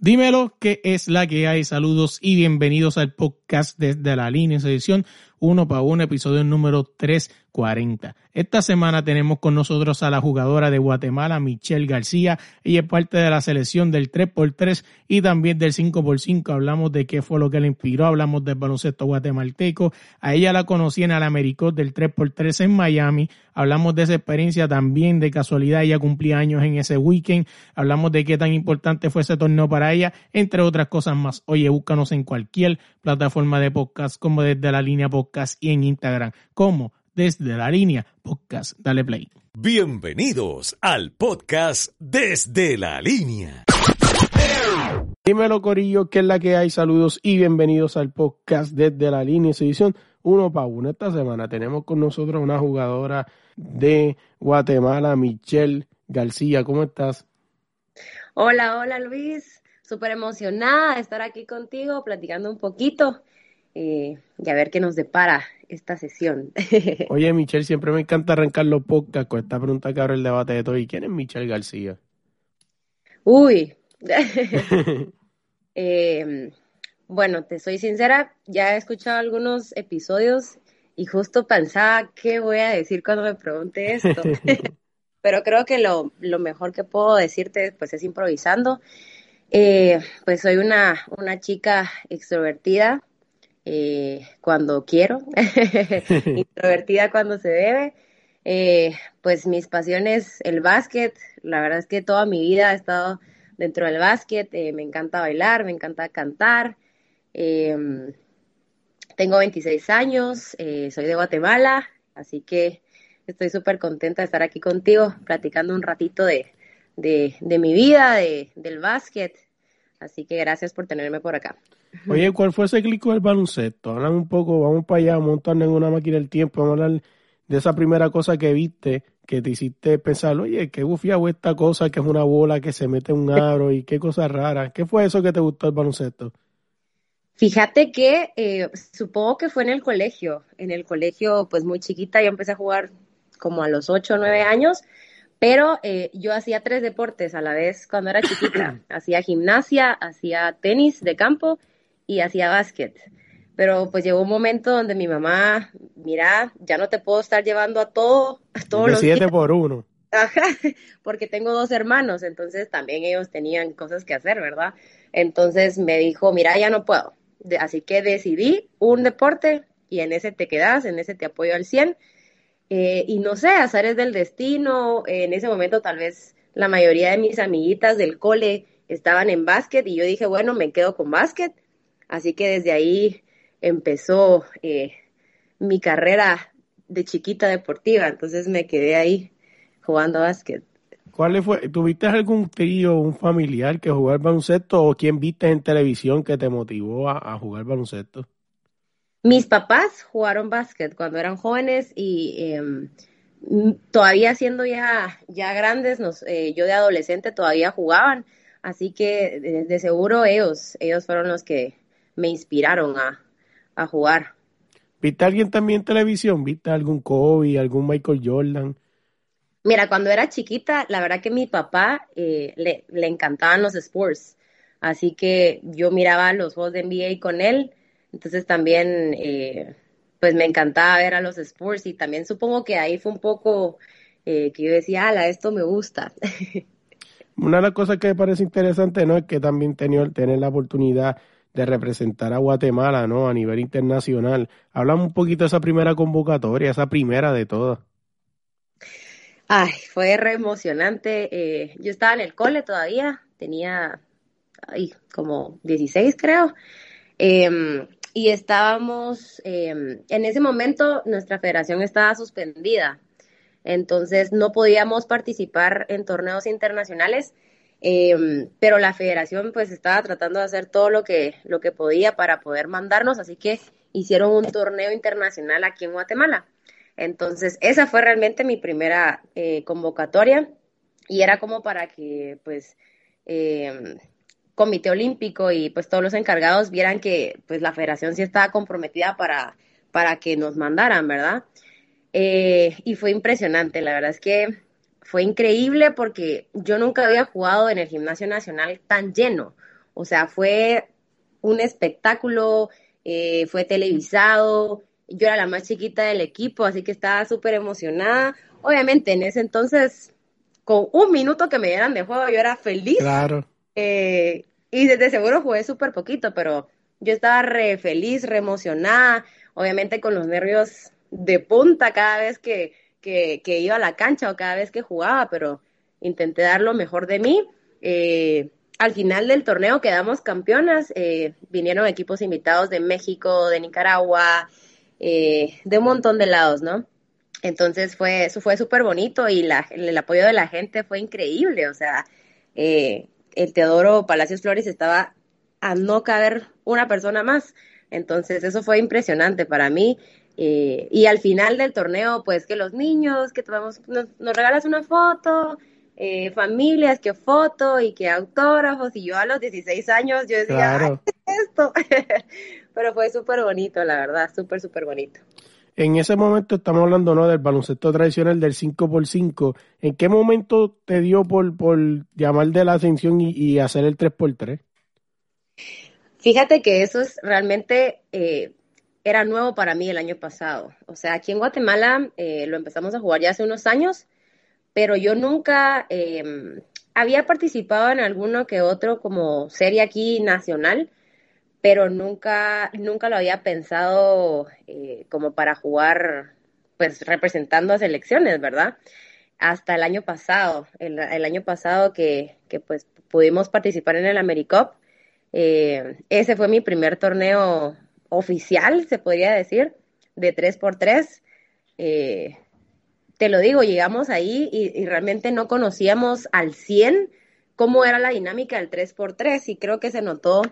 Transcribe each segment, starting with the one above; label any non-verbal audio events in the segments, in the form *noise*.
Dímelo que es la que hay. Saludos y bienvenidos al podcast desde la línea edición uno para uno, episodio número 340. Esta semana tenemos con nosotros a la jugadora de Guatemala, Michelle García. Ella es parte de la selección del 3x3 y también del 5x5. Hablamos de qué fue lo que le inspiró, hablamos del baloncesto guatemalteco. A ella la conocí en el Americot del 3x3 en Miami. Hablamos de esa experiencia también, de casualidad, ella cumplía años en ese weekend. Hablamos de qué tan importante fue ese torneo para ella, entre otras cosas más. Oye, búscanos en cualquier plataforma de podcast como desde la línea podcast y en Instagram como desde la línea podcast. Dale play. Bienvenidos al podcast desde la línea. Dímelo Corillo, que es la que hay. Saludos y bienvenidos al podcast desde la línea, edición uno para uno. Esta semana tenemos con nosotros una jugadora de Guatemala, Michelle García. ¿Cómo estás? Hola, hola Luis. Súper emocionada de estar aquí contigo, platicando un poquito eh, y a ver qué nos depara esta sesión. *laughs* Oye, Michelle, siempre me encanta arrancar los podcasts con esta pregunta que abre el debate de todo. ¿Y quién es Michelle García? Uy. *laughs* *laughs* eh, bueno, te soy sincera, ya he escuchado algunos episodios y justo pensaba qué voy a decir cuando me pregunte esto. Pero creo que lo, lo, mejor que puedo decirte pues es improvisando. Eh, pues soy una, una chica extrovertida, eh, cuando quiero, *laughs* introvertida cuando se debe. Eh, pues mis pasiones, el básquet, la verdad es que toda mi vida he estado dentro del básquet, eh, me encanta bailar, me encanta cantar. Em, tengo 26 años, soy de Guatemala, así que estoy súper contenta de estar aquí contigo, platicando un ratito de, de, de mi vida, de, del básquet. Así que gracias por tenerme por acá. Oye, ¿cuál fue ese clic del baloncesto? Hablan un poco, vamos para allá, montarnos en una máquina del tiempo, vamos a hablar de esa primera cosa que viste, que te hiciste pensar, oye, qué bufiado esta cosa que es una bola que se mete en un aro y qué cosa rara. ¿Qué fue eso que te gustó el baloncesto? Fíjate que eh, supongo que fue en el colegio. En el colegio, pues muy chiquita, yo empecé a jugar como a los 8 o 9 años, pero eh, yo hacía tres deportes a la vez cuando era chiquita. *clears throat* hacía gimnasia, hacía tenis de campo y hacía básquet. Pero pues llegó un momento donde mi mamá, mira, ya no te puedo estar llevando a todo, a todos los siete por uno. *laughs* Ajá, porque tengo dos hermanos, entonces también ellos tenían cosas que hacer, ¿verdad? Entonces me dijo, mira, ya no puedo. Así que decidí un deporte y en ese te quedas, en ese te apoyo al 100. Eh, y no sé, azares del destino, en ese momento tal vez la mayoría de mis amiguitas del cole estaban en básquet y yo dije, bueno, me quedo con básquet Así que desde ahí empezó eh, mi carrera de chiquita deportiva, entonces me quedé ahí jugando básquet. ¿Cuál fue? ¿Tuviste algún tío, un familiar que jugara baloncesto o quién viste en televisión que te motivó a, jugar baloncesto? Mis papás jugaron básquet cuando eran jóvenes y em, todavía siendo ya, ya grandes, nos, eh, yo de adolescente todavía jugaban, así que de, de, seguro ellos, ellos fueron los que me inspiraron a, jugar. ¿Viste a alguien también en televisión? ¿Viste algún Kobe, algún Michael Jordan? Mira, cuando era chiquita, la verdad que mi papá eh, le, le, encantaban los sports. Así que yo miraba los juegos de NBA con él. Entonces también, eh, pues me encantaba ver a los sports. Y también supongo que ahí fue un poco eh, que yo decía, ala, esto me gusta. *laughs* Una de las cosas que me parece interesante, ¿no? Es que también tener, tener la oportunidad de representar a Guatemala, ¿no? A nivel internacional. Hablamos un poquito de esa primera convocatoria, esa primera de todas. Ay, fue re emocionante. Eh, yo estaba en el cole todavía, tenía ay, como 16 creo. Em, y estábamos, em, en ese momento nuestra federación estaba suspendida, entonces no podíamos participar en torneos internacionales eh, pero la federación pues estaba tratando de hacer todo lo que, lo que podía para poder mandarnos, así que hicieron un torneo internacional aquí en Guatemala. Entonces, esa fue realmente mi primera eh, convocatoria y era como para que pues eh, Comité Olímpico y pues todos los encargados vieran que pues la federación sí estaba comprometida para, para que nos mandaran, ¿verdad? Eh, y fue impresionante, la verdad es que fue increíble porque yo nunca había jugado en el gimnasio nacional tan lleno. O sea, fue un espectáculo, eh, fue televisado, yo era la más chiquita del equipo, así que estaba súper emocionada. Obviamente en ese entonces, con un minuto que me dieran de juego, yo era feliz. Claro. Eh, y desde seguro jugué súper poquito, pero yo estaba re feliz, re emocionada, obviamente con los nervios de punta cada vez que, que, iba a la cancha o cada vez que jugaba, pero intenté dar lo mejor de mí. Eh, al final del torneo quedamos campeonas, eh, vinieron equipos invitados de México, de Nicaragua, eh, de un montón de lados, ¿no? Entonces fue, fue súper bonito y el apoyo de la gente fue increíble, o sea, el Teodoro Palacios Flores estaba a no caber una persona más, entonces eso fue impresionante para mí eh, y al final del torneo, pues que los niños, que tomamos, nos, regalas una foto, eh, familias, que foto y que autógrafos. Y yo a los 16 años, yo decía, esto? *laughs* Pero fue súper bonito, la verdad, súper, súper bonito. En ese momento estamos hablando ¿no? del baloncesto tradicional del 5x5. ¿En qué momento te dio por, por llamar de la atención y, hacer el 3x3? Fíjate que eso es realmente eh, era nuevo para mí el año pasado. O sea, aquí en Guatemala eh, lo empezamos a jugar ya hace unos años, pero yo nunca em, había participado en alguno que otro como serie aquí nacional, pero nunca, nunca lo había pensado eh, como para jugar, pues representando a selecciones, ¿verdad? Hasta el año pasado, el, año pasado que, que, pues pudimos participar en el AmeriCup. Eh, ese fue mi primer torneo oficial, se podría decir, de 3x3. Eh, te lo digo, llegamos ahí y, realmente no conocíamos al 100 cómo era la dinámica del 3x3 y creo que se notó,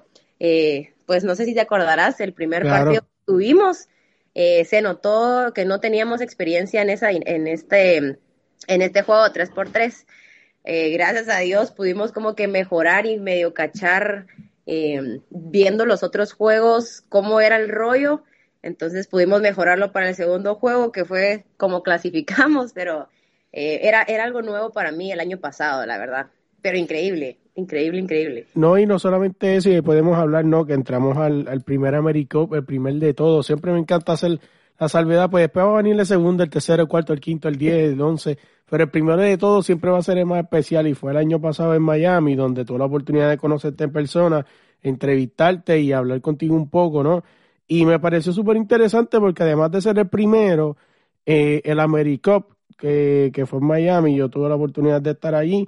eh, pues no sé si te acordarás, el primer partido que tuvimos, eh, se notó que no teníamos experiencia en, esa, en, este, en este juego 3x3. gracias a Dios pudimos como que mejorar y medio cachar eh, viendo los otros juegos, cómo era el rollo. Entonces pudimos mejorarlo para el segundo juego, que fue como clasificamos, *laughs* pero eh, era, era algo nuevo para mí el año pasado, la verdad. Pero increíble, increíble, increíble. No, y no solamente eso, y podemos hablar, ¿no? Que entramos al, primer Americup, el primer de todo. Siempre me encanta hacer la salvedad, pues después va a venir el segundo, el tercero, el cuarto, el quinto, el diez, el once, pero el primero de todo siempre va a ser el más especial y fue el año pasado en Miami, donde tuve la oportunidad de conocerte en persona, entrevistarte y hablar contigo un poco, ¿no? Y me pareció súper interesante porque además de ser el primero, eh, el AmeriCup, que, que fue en Miami, yo tuve la oportunidad de estar allí,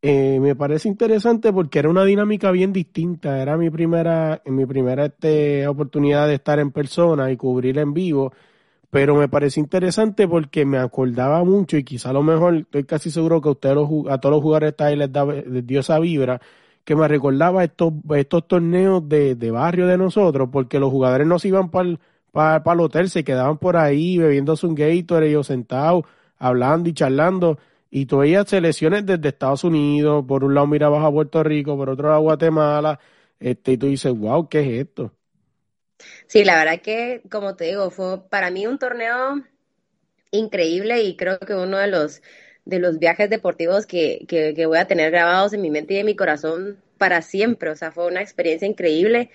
eh, me parece interesante porque era una dinámica bien distinta. Era mi primera, mi primera este, oportunidad de estar en persona y cubrir en vivo. Pero me parece interesante porque me acordaba mucho y quizá a lo mejor estoy casi seguro que a ustedes a todos los jugadores ahí les, da, les dio esa vibra que me recordaba estos, estos torneos de, de barrio de nosotros porque los jugadores no se iban para el, hotel, se quedaban por ahí bebiéndose un Gatorade ellos sentados, hablando y charlando y tú veías selecciones desde Estados Unidos, por un lado mirabas a Puerto Rico, por otro lado a Guatemala, este, y tú dices, wow, ¿qué es esto? Sí, la verdad que, como te digo, fue para mí un torneo increíble y creo que uno de los, de los viajes deportivos que, que, voy a tener grabados en mi mente y en mi corazón para siempre. O sea, fue una experiencia increíble.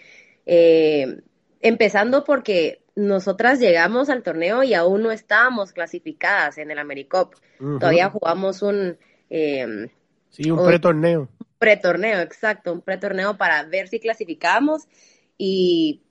Eh, empezando porque nosotras llegamos al torneo y aún no estábamos clasificadas en el AmeriCup. Todavía jugamos un... Eh, sí, un pretorneo. Pretorneo, exacto, un pretorneo para ver si clasificábamos y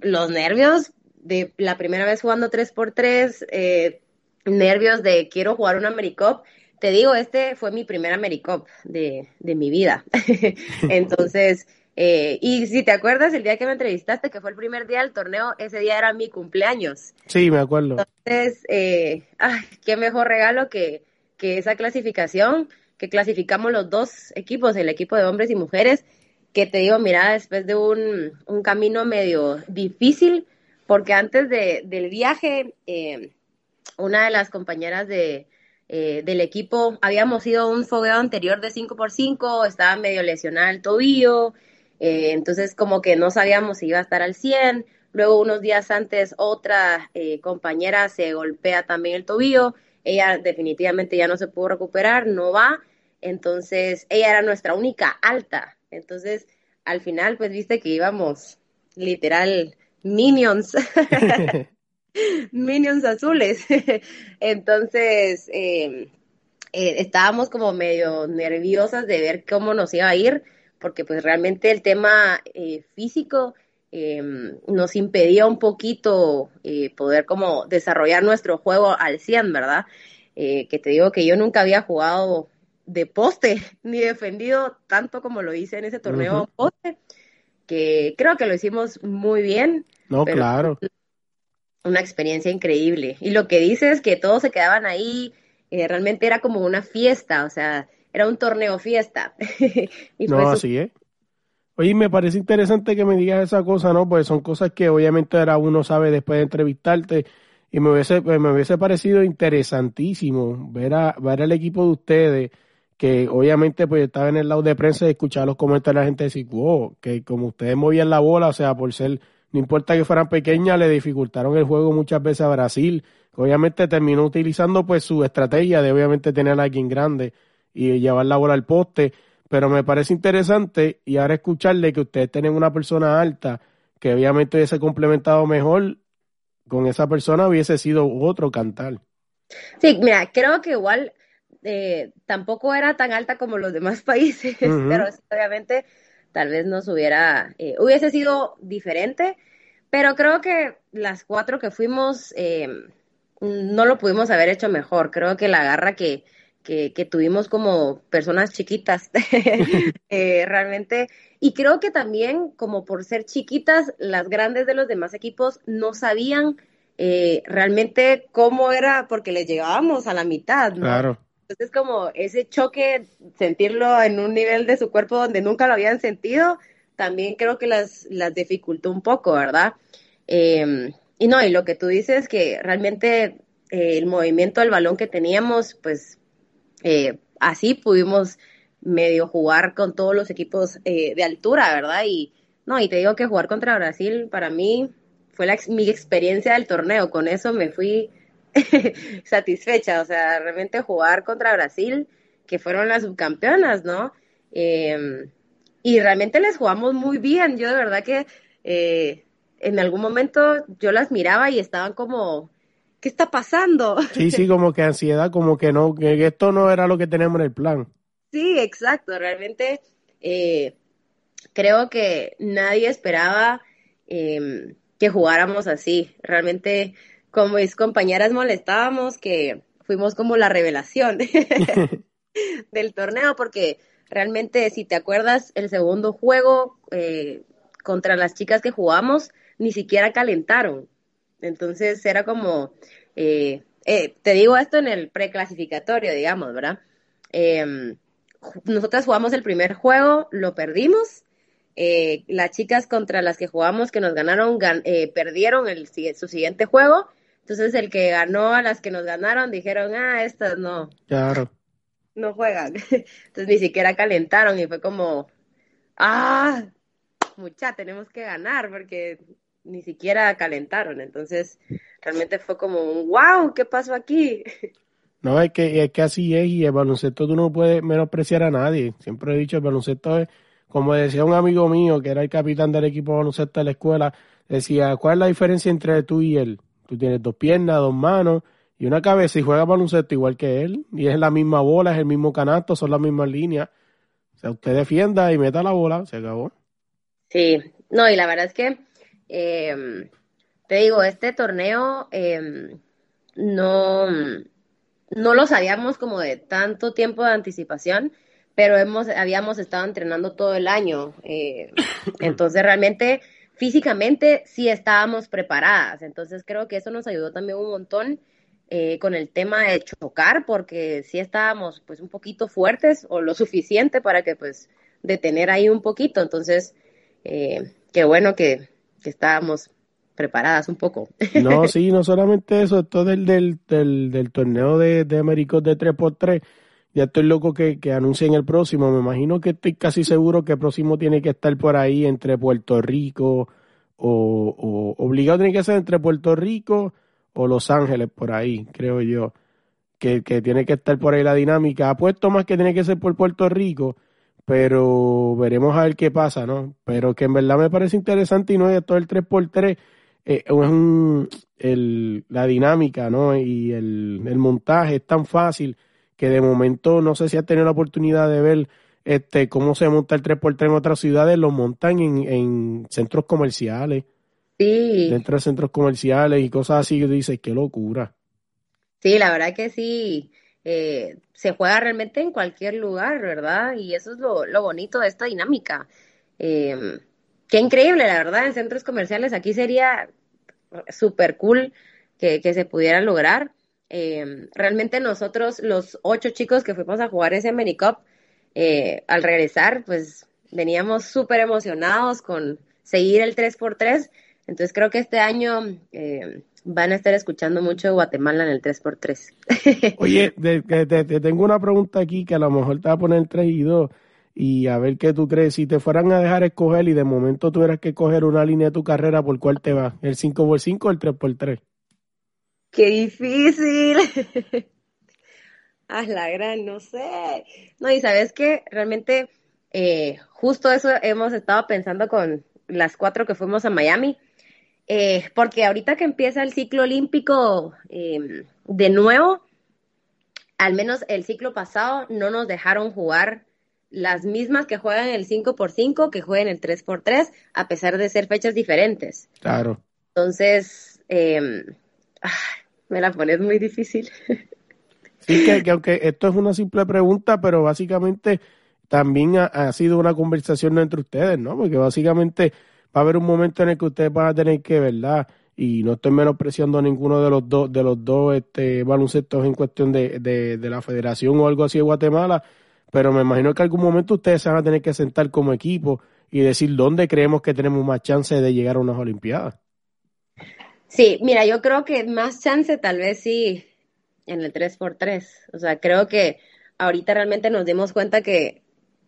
los nervios de la primera vez jugando 3x3, eh, nervios de quiero jugar un AmeriCup. Te digo, este fue mi primer AmeriCup de, de mi vida. *laughs* *laughs* Entonces, eh, y si te acuerdas, el día que me entrevistaste, que fue el primer día del torneo, ese día era mi cumpleaños. Sí, me acuerdo. Entonces, eh, ay, qué mejor regalo que, que esa clasificación, que clasificamos los dos equipos, el equipo de hombres y mujeres, que te digo, mira, después de un, un camino medio difícil, porque antes de, del viaje, eh, una de las compañeras de, eh, del equipo, habíamos ido a un fogueo anterior de 5x5, estaba medio lesionada el tobillo, eh, entonces, como que no sabíamos si iba a estar al 100. Luego, unos días antes, otra eh, compañera se golpea también el tobillo. Ella definitivamente ya no se pudo recuperar, no va. Entonces, ella era nuestra única alta. Entonces, al final, pues viste que íbamos literal minions, *laughs* *laughs* minions azules. *laughs* Entonces, eh, eh, estábamos como medio nerviosas de ver cómo nos iba a ir, porque pues realmente el tema eh, físico em, nos impedía un poquito poder como desarrollar nuestro juego al 100, ¿verdad? que te digo que yo nunca había jugado de poste *laughs* ni defendido tanto como lo hice en ese torneo poste que creo que lo hicimos muy bien. No, claro. Una experiencia increíble. Y lo que dice es que todos se quedaban ahí, eh, realmente era como una fiesta, o sea, era un torneo fiesta. *laughs* no, así es. Oye, me parece interesante que me digas esa cosa, ¿no? Pues son cosas que obviamente era uno sabe después de entrevistarte y me hubiese, me hubiese parecido interesantísimo ver, a, ver al equipo de ustedes que obviamente pues estaba en el lado de prensa y escuchaba los comentarios de la gente decir, wow, que como ustedes movían la bola, o sea, por ser, no importa que fueran pequeñas, le dificultaron el juego muchas veces a Brasil, obviamente terminó utilizando pues su estrategia de obviamente tener a alguien grande y llevar la bola al poste, pero me parece interesante y ahora escucharle que ustedes tienen una persona alta que obviamente hubiese complementado mejor con esa persona hubiese sido otro cantar. Sí, mira, creo que igual eh, tampoco era tan alta como los demás *laughs* países, pero obviamente tal vez nos hubiera, eh, hubiese sido diferente, pero creo que las cuatro que fuimos eh, no lo pudimos haber hecho mejor. Creo que la garra que, que, tuvimos como personas chiquitas, *laughs* realmente, y creo que también como por ser chiquitas, las grandes de los demás equipos no sabían realmente cómo era, porque les llegábamos a la mitad, ¿no? Claro. Entonces, como ese choque, sentirlo en un nivel de su cuerpo donde nunca lo habían sentido, también creo que las, las dificultó un poco, ¿verdad? Em, y no, y lo que tú dices, que realmente eh, el movimiento del balón que teníamos, pues eh, así pudimos medio jugar con todos los equipos eh, de altura, ¿verdad? Y no, y te digo que jugar contra Brasil para mí fue la, mi experiencia del torneo, con eso me fui *laughs* satisfecha, o sea, realmente jugar contra Brasil, que fueron las subcampeonas, ¿no? Em, y realmente les jugamos muy bien, yo de verdad que eh, en algún momento yo las miraba y estaban como, ¿qué está pasando? Sí, sí, como que ansiedad, como que no, que esto no era lo que teníamos en el plan. Sí, exacto, realmente eh, creo que nadie esperaba em, que jugáramos así, realmente como mis compañeras molestábamos que fuimos como la revelación *laughs* del torneo, porque realmente, si te acuerdas, el segundo juego eh, contra las chicas que jugamos, ni siquiera calentaron. Entonces era como, eh, eh, te digo esto en el preclasificatorio, digamos, ¿verdad? Em, nosotras jugamos el primer juego, lo perdimos. las chicas contra las que jugamos, que nos ganaron, perdieron el, su siguiente juego entonces el que ganó a las que nos ganaron dijeron, ah, estas no. Claro. No juegan. *laughs* Entonces ni siquiera calentaron y fue como, ah, mucha, tenemos que ganar porque ni siquiera calentaron. Entonces realmente fue como un, wow, ¿qué pasó aquí? *laughs* No, es que, es que así es y el baloncesto tú no puedes menospreciar a nadie. Siempre he dicho, el baloncesto es, como decía un amigo mío que era el capitán del equipo de baloncesto de la escuela, decía, ¿cuál es la diferencia entre tú y él? Tú tienes dos piernas, dos manos y una cabeza y juegas baloncesto igual que él. Y es la misma bola, es el mismo canasto, son las mismas líneas. O sea, usted defienda y meta la bola, se acabó. Sí, no, y la verdad es que, em, te digo, este torneo em, no, no lo sabíamos como de tanto tiempo de anticipación, pero hemos, habíamos estado entrenando todo el año. Eh, *coughs* entonces, realmente físicamente sí estábamos preparadas. Entonces creo que eso nos ayudó también un montón eh, con el tema de chocar, porque sí estábamos pues un poquito fuertes o lo suficiente para que pues detener ahí un poquito. Entonces, eh, qué bueno que, estábamos preparadas un poco. *laughs* No, sí, no solamente eso, esto del, del, del, torneo de, de de 3x3 ya estoy loco que, que anuncien el próximo. Me imagino que estoy casi seguro que el próximo tiene que estar por ahí entre Puerto Rico o, obligado tiene que ser entre Puerto Rico o Los Ángeles, por ahí, creo yo. Que, que tiene que estar por ahí la dinámica. Apuesto más que tiene que ser por Puerto Rico, pero veremos a ver qué pasa, ¿no? Pero que en verdad me parece interesante y no es todo el 3x3, eh, es un, el, la dinámica, ¿no? Y el, el montaje es tan fácil que de momento no sé si has tenido la oportunidad de ver este cómo se monta el 3x3 en otras ciudades, lo montan en, en centros comerciales. Sí. Dentro de centros comerciales y cosas así que dices, qué locura. Sí, la verdad que sí. Eh, se juega realmente en cualquier lugar, ¿verdad? Y eso es lo, lo bonito de esta dinámica. Eh, qué increíble, la verdad, en centros comerciales aquí sería súper cool que, que, se pudiera lograr. Eh, realmente nosotros, los ocho chicos que fuimos a jugar ese Cup, eh, al regresar, pues veníamos súper emocionados con seguir el 3x3. Entonces creo que este año eh, van a estar escuchando mucho Guatemala en el 3x3. *laughs* Oye, te, tengo una pregunta aquí que a lo mejor te va a poner 3 y 2 y a ver qué tú crees. Si te fueran a dejar escoger y de momento tuvieras que coger una línea de tu carrera, ¿por cuál te va? ¿El 5x5 o el 3x3? ¡Qué difícil! *laughs* ah, la gran, no sé. No, y sabes que realmente eh, justo eso hemos estado pensando con las cuatro que fuimos a Miami, eh, porque ahorita que empieza el ciclo olímpico eh, de nuevo, al menos el ciclo pasado no nos dejaron jugar las mismas que juegan el 5x5 que juegan el 3x3, a pesar de ser fechas diferentes. Claro. Entonces, eh, me la pones muy difícil. *laughs* Sí, que, aunque esto es una simple pregunta, pero básicamente también ha, sido una conversación entre ustedes, ¿no? Porque básicamente va a haber un momento en el que ustedes van a tener que, ¿verdad? Y no estoy menospreciando a ninguno de los dos, de los dos este, baloncestos en cuestión de, de, la federación o algo así de Guatemala, pero me imagino que algún momento ustedes se van a tener que sentar como equipo y decir dónde creemos que tenemos más chance de llegar a unas Olimpiadas. Sí, mira, yo creo que más chance tal vez sí en el 3x3. O sea, creo que ahorita realmente nos dimos cuenta que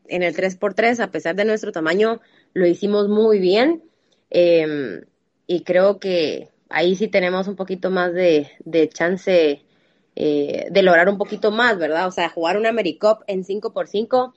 en el 3x3, a pesar de nuestro tamaño, lo hicimos muy bien. Eh, y creo que ahí sí tenemos un poquito más de, de chance eh, de lograr un poquito más, ¿verdad? O sea, jugar una AmeriCup en 5x5,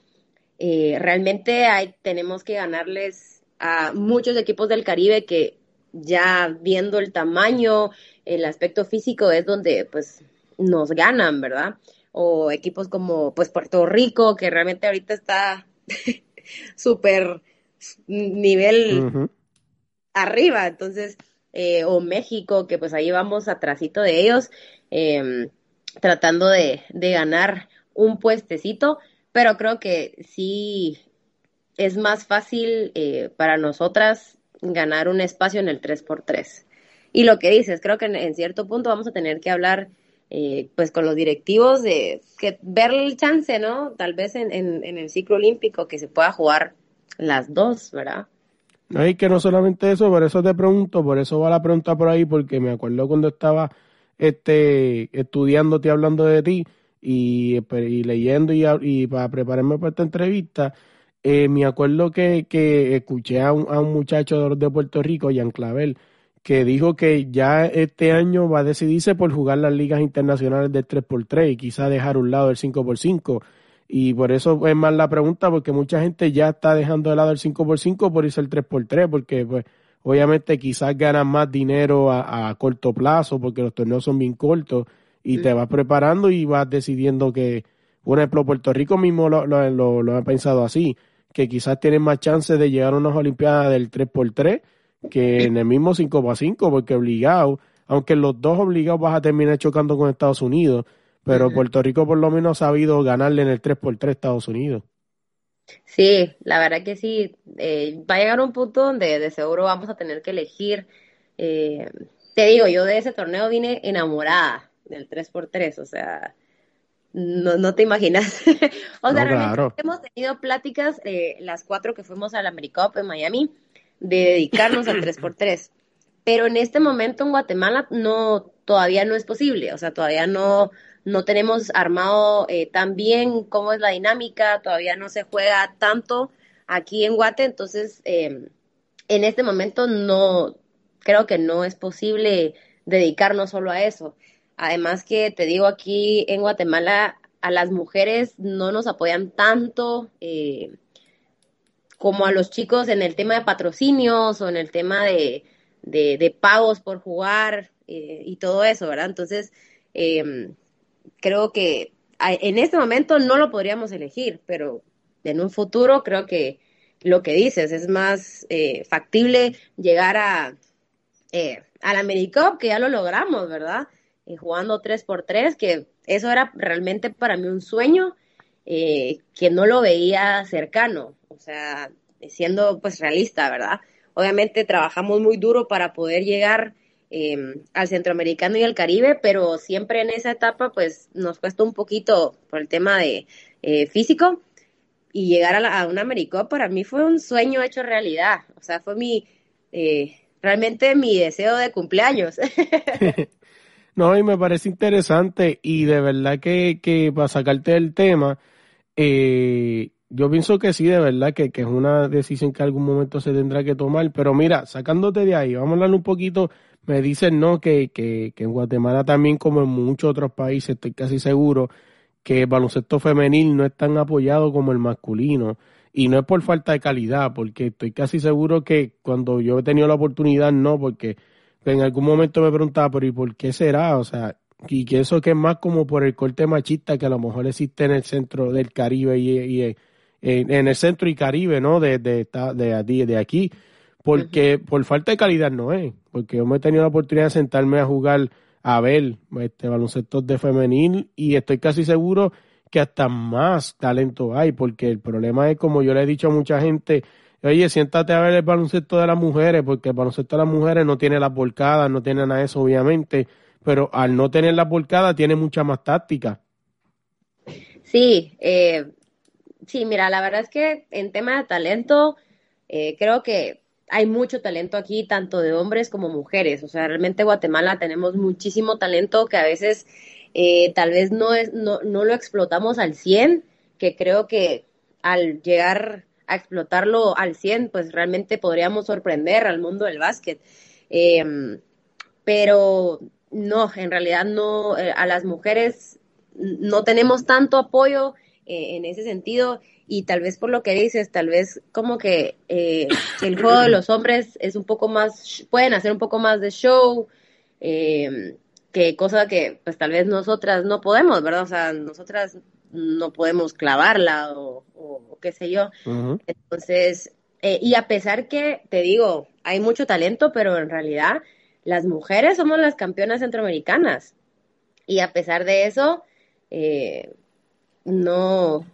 eh, realmente hay, tenemos que ganarles a muchos equipos del Caribe que ya viendo el tamaño, el aspecto físico es donde pues nos ganan, ¿verdad? O equipos como pues Puerto Rico, que realmente ahorita está *laughs* súper nivel arriba, entonces, eh, o México, que pues ahí vamos atrásito de ellos, eh, tratando de, de ganar un puestecito, pero creo que sí es más fácil eh, para nosotras ganar un espacio en el 3x3. Y lo que dices, creo que en, cierto punto vamos a tener que hablar eh, pues con los directivos de que ver el chance, ¿no? Tal vez en, en, el ciclo olímpico que se pueda jugar las dos, ¿verdad? No, y que no solamente eso, por eso te pregunto, por eso va la pregunta por ahí, porque me acuerdo cuando estaba este, estudiándote, hablando de ti y, leyendo y, para prepararme para esta entrevista, eh, me acuerdo que, que escuché a un, a un muchacho de, Puerto Rico, Jan Clavel, que dijo que ya este año va a decidirse por jugar las ligas internacionales del 3x3 y quizá dejar un lado el 5x5. Y por eso es más la pregunta, porque mucha gente ya está dejando de lado el 5x5 por irse el 3x3, porque pues obviamente quizás ganas más dinero a, corto plazo, porque los torneos son bien cortos, y te vas preparando y vas decidiendo que, por ejemplo, Puerto Rico mismo lo, lo, lo ha pensado así que quizás tienen más chances de llegar a unas Olimpiadas del 3x3 que en el mismo 5x5, porque obligado, aunque los dos obligados vas a terminar chocando con Estados Unidos, pero Puerto Rico por lo menos ha sabido ganarle en el 3x3 a Estados Unidos. Sí, la verdad que sí. Eh, va a llegar un punto donde de seguro vamos a tener que elegir. Eh, te digo, yo de ese torneo vine enamorada del 3x3, o sea, no, no te imaginas. *laughs* o sea, realmente hemos tenido pláticas, eh, las cuatro que fuimos al AmeriCup en Miami, de dedicarnos al 3x3. Pero en este momento en Guatemala no, todavía no es posible. O sea, todavía no, no tenemos armado eh, tan bien cómo es la dinámica, todavía no se juega tanto aquí en Guate. Entonces, eh, en este momento no, creo que no es posible dedicarnos solo a eso. Además que te digo, aquí en Guatemala a las mujeres no nos apoyan tanto. Eh, como a los chicos en el tema de patrocinios o en el tema de, de, pagos por jugar eh, y todo eso, ¿verdad? Entonces, em, creo que en este momento no lo podríamos elegir, pero en un futuro creo que lo que dices es más eh, factible llegar a eh, al AmeriCup, que ya lo logramos, ¿verdad? Eh, jugando 3 por 3 que eso era realmente para mí un sueño eh, que no lo veía cercano, o sea, siendo pues realista, ¿verdad? Obviamente trabajamos muy duro para poder llegar em, al centroamericano y al Caribe, pero siempre en esa etapa pues nos cuesta un poquito por el tema de eh, físico y llegar a, la, a un Americop para mí fue un sueño hecho realidad, o sea, fue mi, eh, realmente mi deseo de cumpleaños. *laughs* *laughs* no, y me parece interesante y de verdad que, que para sacarte del tema, eh, yo pienso que sí, de verdad, que, que, es una decisión que algún momento se tendrá que tomar. Pero mira, sacándote de ahí, vamos a hablar un poquito. Me dicen, no, que, que, que en Guatemala también, como en muchos otros países, estoy casi seguro, que el baloncesto femenil no es tan apoyado como el masculino. Y no es por falta de calidad, porque estoy casi seguro que cuando yo he tenido la oportunidad, no, porque en algún momento me preguntaba, pero ¿y por qué será? O sea, y que eso que es más como por el corte machista que a lo mejor existe en el centro del Caribe y, en, el centro y Caribe, ¿no? De, de, de, de aquí, porque por falta de calidad no es, porque yo me he tenido la oportunidad de sentarme a jugar a ver este baloncesto de femenil y estoy casi seguro que hasta más talento hay, porque el problema es, como yo le he dicho a mucha gente, oye, siéntate a ver el baloncesto de las mujeres, porque el baloncesto de las mujeres no tiene las volcadas, no tiene nada de eso, obviamente, pero al no tener las volcadas tiene mucha más táctica. Sí, eh, sí, mira, la verdad es que en tema de talento, eh, creo que hay mucho talento aquí, tanto de hombres como mujeres. O sea, realmente Guatemala tenemos muchísimo talento que a veces eh, tal vez no, es, no, no lo explotamos al 100, que creo que al llegar a explotarlo al 100, pues realmente podríamos sorprender al mundo del básquet. Em, pero no, en realidad no, eh, a las mujeres no tenemos tanto apoyo eh, en ese sentido y tal vez por lo que dices, tal vez como que el juego de los hombres es un poco más, pueden hacer un poco más de show, eh, que cosa que pues tal vez nosotras no podemos, ¿verdad? O sea, nosotras no podemos clavarla o, qué sé yo. Entonces, eh, y a pesar que, te digo, hay mucho talento, pero en realidad las mujeres somos las campeonas centroamericanas. Y a pesar de eso, eh, no,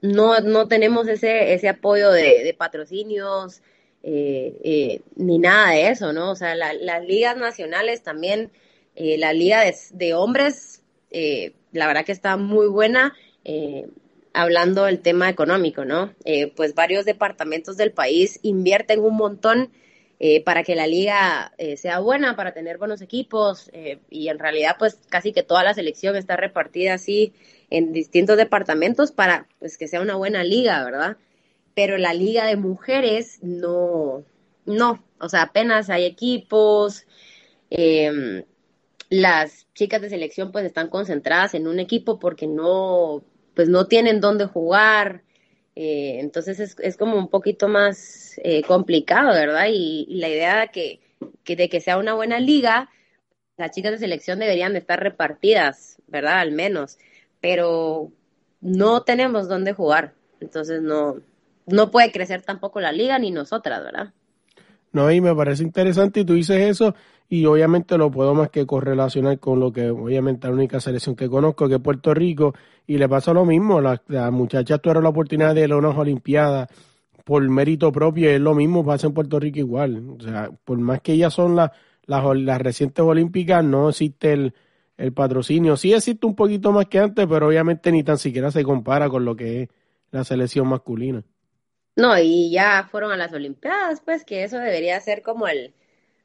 no, no tenemos ese, ese apoyo de, patrocinios eh, ni nada de eso, ¿no? O sea, las ligas nacionales también eh, la liga de, hombres, eh, la verdad que está muy buena, eh, hablando del tema económico, ¿no? pues varios departamentos del país invierten un montón para que la liga sea buena, para tener buenos equipos, y en realidad pues casi que toda la selección está repartida así en distintos departamentos para pues que sea una buena liga, ¿verdad? Pero la liga de mujeres no, no, o sea, apenas hay equipos, eh, las chicas de selección pues están concentradas en un equipo porque no, pues no tienen dónde jugar, eh, entonces es, es, como un poquito más eh, complicado, ¿verdad? Y, la idea que, que, de que sea una buena liga, las chicas de selección deberían de estar repartidas, ¿verdad? Al menos, pero no tenemos dónde jugar, entonces no, no puede crecer tampoco la liga ni nosotras, ¿verdad? No, y me parece interesante y tú dices eso y obviamente lo puedo más que correlacionar con lo que obviamente la única selección que conozco que es Puerto Rico y le pasa lo mismo, las, muchachas tuvieron la oportunidad de ir a unas olimpiadas por mérito propio es lo mismo pasa en Puerto Rico igual, o sea, por más que ellas son las, las, recientes olímpicas no existe el, el patrocinio, sí existe un poquito más que antes, pero obviamente ni tan siquiera se compara con lo que es la selección masculina. No, y ya fueron a las Olimpiadas, pues que eso debería ser como el,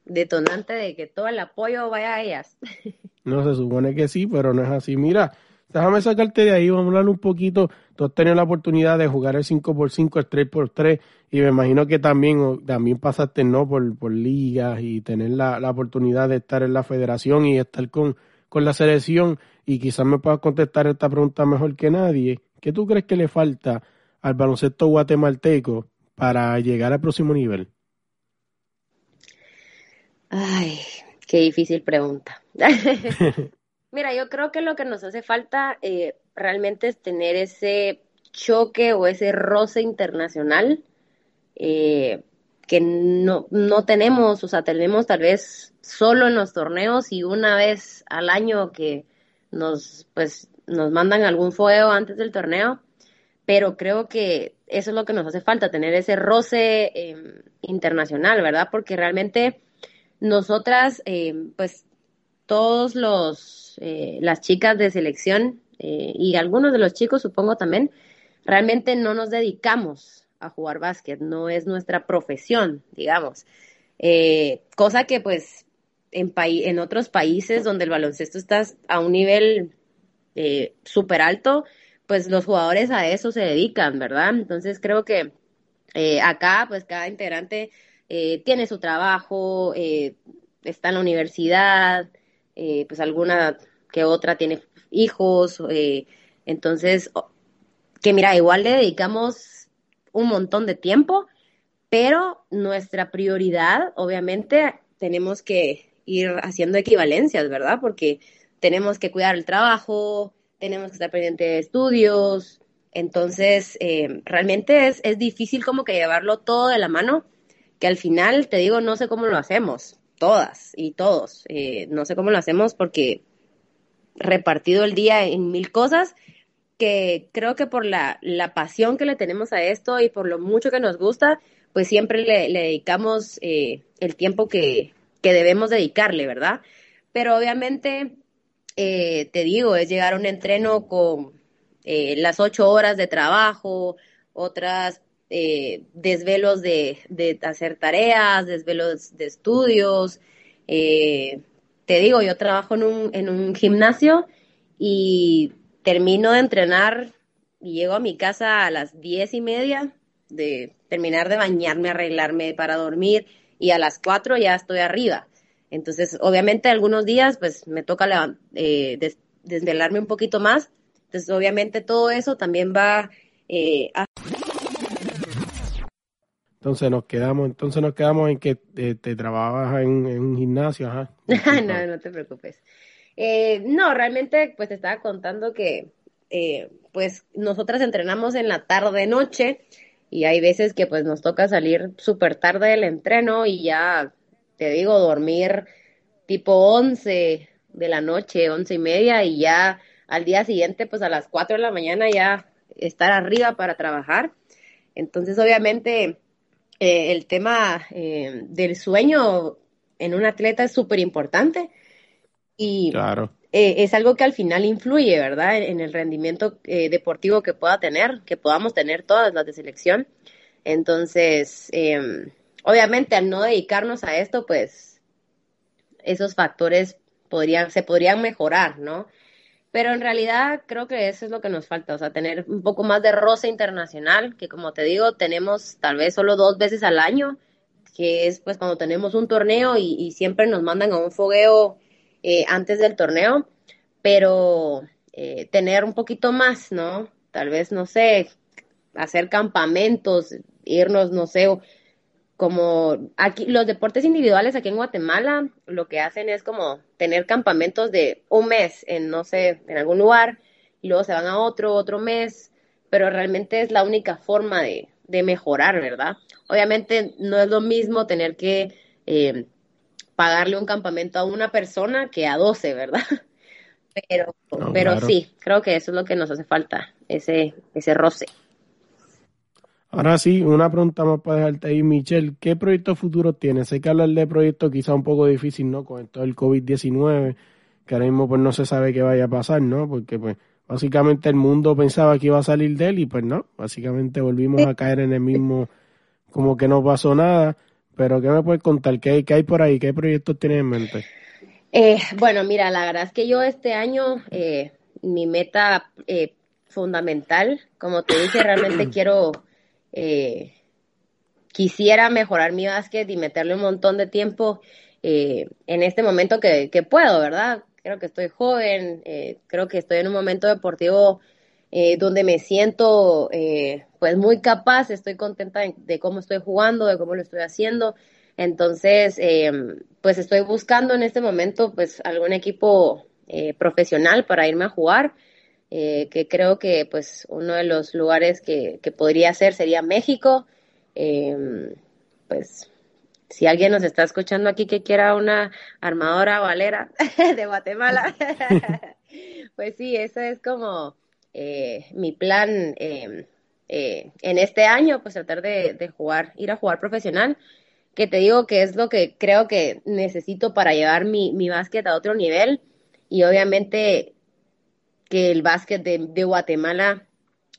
detonante de que todo el apoyo vaya a ellas. *laughs* No, se supone que sí, pero no es así. Mira, déjame sacarte de ahí, vamos a hablar un poquito. Tú has tenido la oportunidad de jugar el 5x5, el 3x3, y me imagino que también, también pasaste no por, por ligas y tener la, la oportunidad de estar en la federación y estar con, con la selección. Y quizás me puedas contestar esta pregunta mejor que nadie. ¿Qué tú crees que le falta al baloncesto guatemalteco para llegar al próximo nivel? Ay, qué difícil pregunta. *laughs* Mira, yo creo que lo que nos hace falta eh, realmente es tener ese choque o ese roce internacional eh, que no, no tenemos, o sea, tenemos tal vez solo en los torneos y una vez al año que nos, pues, nos mandan algún fuego antes del torneo, pero creo que eso es lo que nos hace falta, tener ese roce em, internacional, ¿verdad? Porque realmente nosotras, em, pues, todos los, eh, las chicas de selección eh, y algunos de los chicos, supongo también, realmente no nos dedicamos a jugar básquet, no es nuestra profesión, digamos. Eh, cosa que pues en, en otros países donde el baloncesto está a un nivel eh, súper alto, pues los jugadores a eso se dedican, ¿verdad? Entonces creo que eh, acá pues cada integrante eh, tiene su trabajo, está en la universidad, pues alguna que otra tiene hijos, entonces que mira, igual le dedicamos un montón de tiempo, pero nuestra prioridad, obviamente, tenemos que ir haciendo equivalencias, ¿verdad? Porque tenemos que cuidar el trabajo, tenemos que estar pendiente de estudios, entonces eh, realmente es, es difícil como que llevarlo todo de la mano, que al final, te digo, no sé cómo lo hacemos, todas y todos, eh, no sé cómo lo hacemos porque repartido el día en mil cosas, que creo que por la, la, pasión que le tenemos a esto y por lo mucho que nos gusta, pues siempre le, dedicamos eh, el tiempo que, que, debemos dedicarle, ¿verdad? Pero obviamente, eh, te digo, es llegar a un entreno con eh, las ocho horas de trabajo, otras desvelos de, de, hacer tareas, desvelos de estudios. te digo, yo trabajo en un, en un gimnasio y termino de entrenar y llego a mi casa a las diez y media de terminar de bañarme, arreglarme para dormir y a las cuatro ya estoy arriba. Entonces, obviamente algunos días pues me toca eh, desvelarme un poquito más. Entonces, obviamente todo eso también va eh, a... Entonces nos quedamos, entonces nos quedamos en que eh, te trabajas en, un gimnasio, ajá. *laughs* no, no te preocupes. Eh, no, realmente, pues te estaba contando que, eh, pues nosotras entrenamos en la tarde-noche y hay veces que pues nos toca salir súper tarde del entreno y ya, te digo, dormir tipo 11 de la noche, once y media y ya al día siguiente, pues a las 4 de la mañana ya estar arriba para trabajar. Entonces, obviamente, eh, el tema del sueño en un atleta es súper importante y eh, es algo que al final influye, ¿verdad? En, el rendimiento eh, deportivo que pueda tener, que podamos tener todas las de selección. Entonces, em, obviamente al no dedicarnos a esto, pues esos factores podrían, se podrían mejorar, ¿no? Pero en realidad creo que eso es lo que nos falta, o sea, tener un poco más de roce internacional, que como te digo, tenemos tal vez solo dos veces al año, que es pues cuando tenemos un torneo y, y siempre nos mandan a un fogueo eh, antes del torneo, pero eh, tener un poquito más, ¿no? Tal vez, no sé, hacer campamentos, irnos, no sé, como aquí los deportes individuales aquí en Guatemala lo que hacen es como tener campamentos de un mes en no sé en algún lugar y luego se van a otro otro mes pero realmente es la única forma de, de mejorar verdad obviamente no es lo mismo tener que eh, pagarle un campamento a una persona que a 12, ¿verdad? *laughs* Pero, pero sí, creo que eso es lo que nos hace falta, ese, ese roce. Ahora sí, una pregunta más para dejarte ahí, Michelle. ¿Qué proyectos futuros tienes? Sé que hablar de proyectos quizá un poco difícil, ¿no? Con todo el COVID-19, que ahora mismo pues no se sabe qué vaya a pasar, ¿no? Porque pues básicamente el mundo pensaba que iba a salir de él y pues no, básicamente volvimos a caer en el mismo, como que no pasó nada. Pero, ¿qué me puedes contar? ¿Qué, hay por ahí? ¿Qué proyectos tienes en mente? Eh, bueno, mira, la verdad es que yo este año, eh, mi meta eh, fundamental, como te dije, realmente *clears throat* quiero, quisiera mejorar mi básquet y meterle un montón de tiempo en este momento que, que, puedo, ¿verdad? Creo que estoy joven, creo que estoy en un momento deportivo eh, donde me siento eh, pues muy capaz, estoy contenta de, cómo estoy jugando, de cómo lo estoy haciendo. Entonces, em, pues estoy buscando en este momento pues algún equipo eh, profesional para irme a jugar, que creo que pues uno de los lugares que, que podría ser sería México. Em, pues si alguien nos está escuchando aquí que quiera una armadora valera *laughs* de Guatemala, *laughs* *laughs* pues sí, eso es como eh, mi plan em, eh, en este año, pues tratar de, jugar, ir a jugar profesional, que te digo que es lo que creo que necesito para llevar mi, mi básquet a otro nivel y obviamente que el básquet de, Guatemala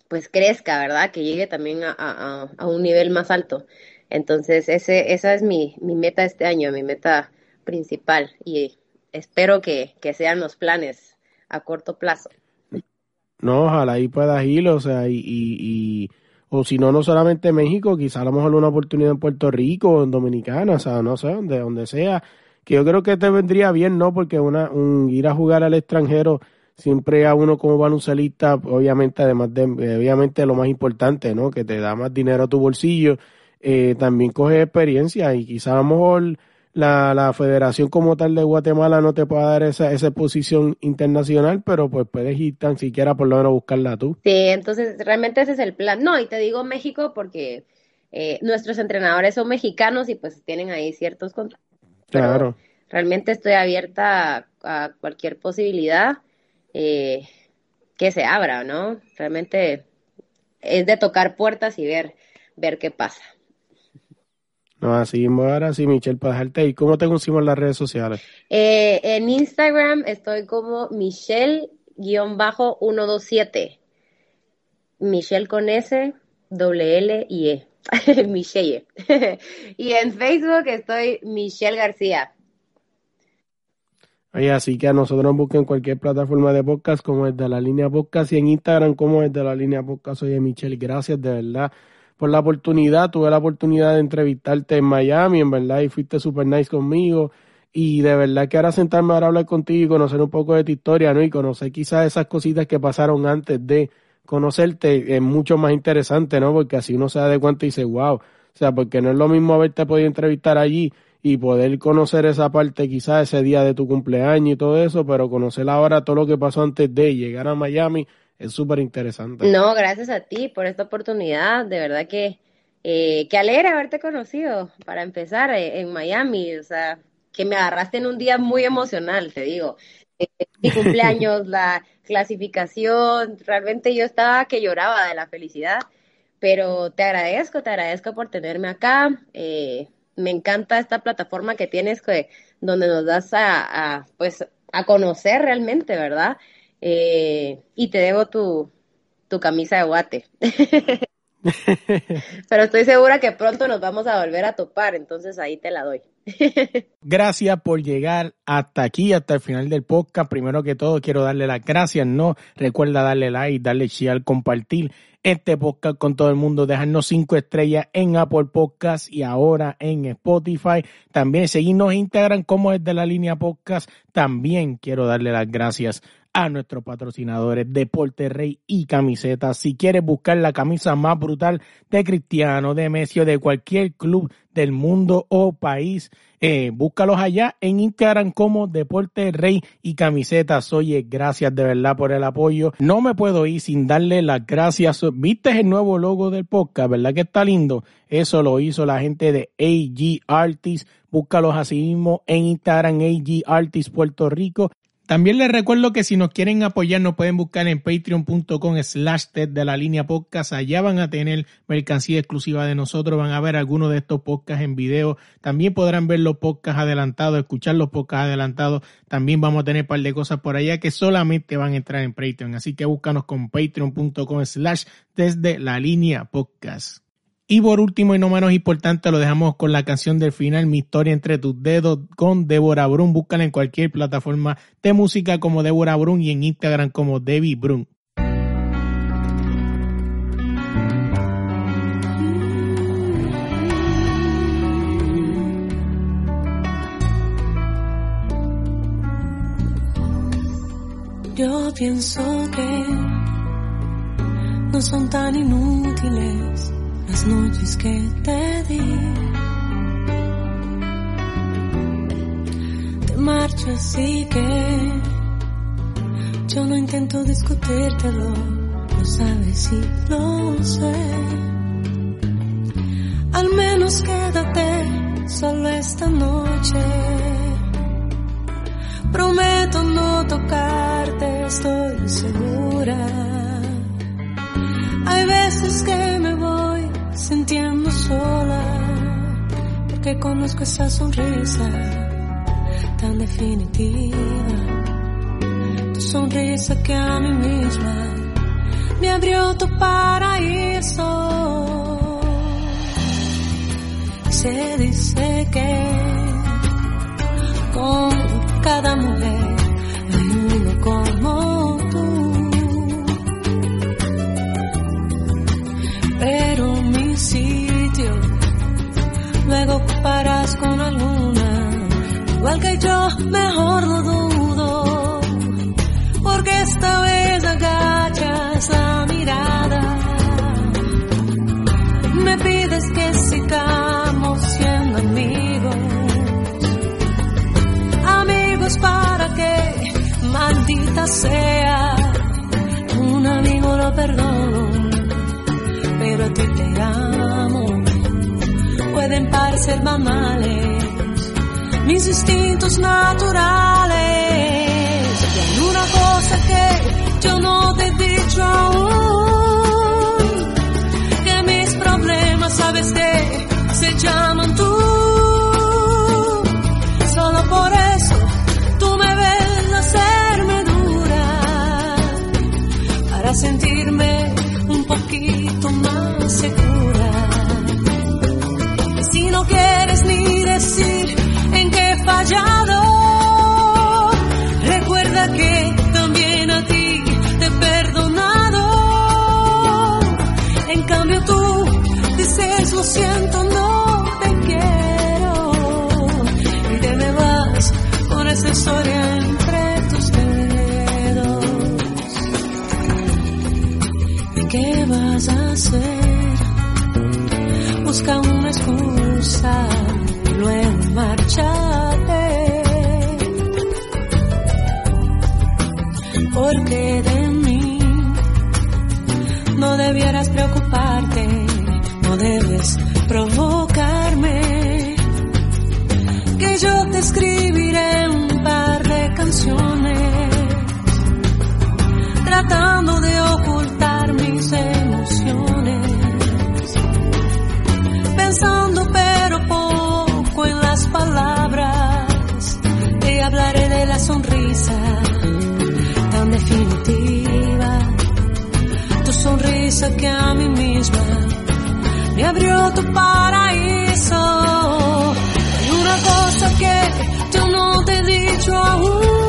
pues crezca, ¿verdad? Que llegue también a, a un nivel más alto. Entonces, ese, esa es mi, mi meta este año, mi meta principal y espero que, que sean los planes a corto plazo. No, ojalá ahí puedas ir, o sea, y, y, o si no, no solamente México, quizá a lo mejor una oportunidad en Puerto Rico en Dominicana, o sea, no sé, donde, donde sea, que yo creo que te vendría bien, ¿no? Porque una, un, ir a jugar al extranjero siempre a uno como baloncelista, obviamente, además de, obviamente lo más importante, ¿no? Que te da más dinero a tu bolsillo eh, también coge experiencia y quizá a lo mejor la, la federación como tal de Guatemala no te pueda dar esa, esa posición internacional, pero pues puedes ir tan siquiera por lo menos buscarla tú. Sí, entonces realmente ese es el plan. No, y te digo México porque eh, nuestros entrenadores son mexicanos y pues tienen ahí ciertos contactos. Claro. Realmente estoy abierta a, cualquier posibilidad eh, que se abra, ¿no? Realmente es de tocar puertas y ver, ver qué pasa. No, así ahora sí, Michelle, para dejarte ahí. ¿Cómo te consigo en las redes sociales? Eh, en Instagram estoy como Michelle-127. Michelle con S, doble L y E. *laughs* Michelle. *laughs* y en Facebook estoy Michelle García. Oye, así que a nosotros nos busquen cualquier plataforma de podcast como es de la línea podcast y en Instagram como es de la línea podcast. Oye, Michelle, gracias de verdad por la oportunidad, tuve la oportunidad de entrevistarte en Miami, en verdad, y fuiste super nice conmigo. Y de verdad que ahora sentarme ahora a hablar contigo y conocer un poco de tu historia, ¿no? Y conocer quizás esas cositas que pasaron antes de conocerte es mucho más interesante, ¿no? Porque así uno se da de cuenta y dice, wow. O sea, porque no es lo mismo haberte podido entrevistar allí y poder conocer esa parte quizás ese día de tu cumpleaños y todo eso, pero conocer ahora todo lo que pasó antes de llegar a Miami es súper interesante. No, gracias a ti por esta oportunidad. De verdad que, eh, que alegra haberte conocido para empezar eh, en Miami. O sea, que me agarraste en un día muy emocional, te digo. Eh, mi *laughs* cumpleaños, la clasificación, realmente yo estaba que lloraba de la felicidad. Pero te agradezco, te agradezco por tenerme acá. Eh, me encanta esta plataforma que tienes que, donde nos das a, a pues a conocer realmente, ¿verdad? Eh, y te debo tu, tu camisa de guate. *laughs* Pero estoy segura que pronto nos vamos a volver a topar, entonces ahí te la doy. *laughs* gracias por llegar hasta aquí, hasta el final del podcast. Primero que todo, quiero darle las gracias. No recuerda darle like, darle share, compartir este podcast con todo el mundo, dejarnos cinco estrellas en Apple Podcast y ahora en Spotify. También seguirnos en Instagram como es de la línea podcast. También quiero darle las gracias a nuestros patrocinadores Deporte Rey y Camisetas. Si quieres buscar la camisa más brutal de Cristiano, de Messi o de cualquier club del mundo o país, eh, búscalos allá en Instagram como Deporte Rey y Camisetas. Oye, gracias de verdad por el apoyo. No me puedo ir sin darle las gracias. ¿Viste el nuevo logo del podcast? ¿Verdad que está lindo? Eso lo hizo la gente de AG Artists. Búscalos así mismo en Instagram, AG Artists Puerto Rico. También les recuerdo que si nos quieren apoyar nos pueden buscar en patreon.com slash de la línea podcast. Allá van a tener mercancía exclusiva de nosotros, van a ver algunos de estos podcasts en video. También podrán ver los podcasts adelantados, escuchar los podcasts adelantados. También vamos a tener un par de cosas por allá que solamente van a entrar en Patreon. Así que búscanos con patreon.com slash desde la línea podcast. Y por último y no menos importante, lo dejamos con la canción del final, Mi historia entre tus dedos, con Débora Brun. Búscala en cualquier plataforma de música como Débora Brun y en Instagram como Debbie Brun. Yo pienso que no son tan inútiles las noches que te di. Te marchas y que yo no intento discutírtelo, lo sabes y lo sé. Al menos quédate solo esta noche. Prometo no tocarte, estoy segura. Hay veces que me voy sintiendo sola, porque conozco esa sonrisa tan definitiva. Tu sonrisa que a mí misma me abrió tu paraíso. Se dice que con cada mujer hay uno como luego ocuparás con alguna, igual que yo, mejor lo dudo, porque esta vez agachas la mirada, me pides que sigamos siendo amigos, amigos para que, maldita sea, un amigo lo perdono Parecer banales mis instintos naturales. Y hay una cosa que yo no te he dicho aún, que mis problemas sabes que se llaman y luego márchate. Porque de mí no debieras preocuparte, no debes provocarme. Que yo te escribiré un par de canciones tratando de ocultar mis emociones, pensando hablaré de la sonrisa tan definitiva, tu sonrisa que a mí misma me abrió tu paraíso. Hay una cosa que yo no te he dicho aún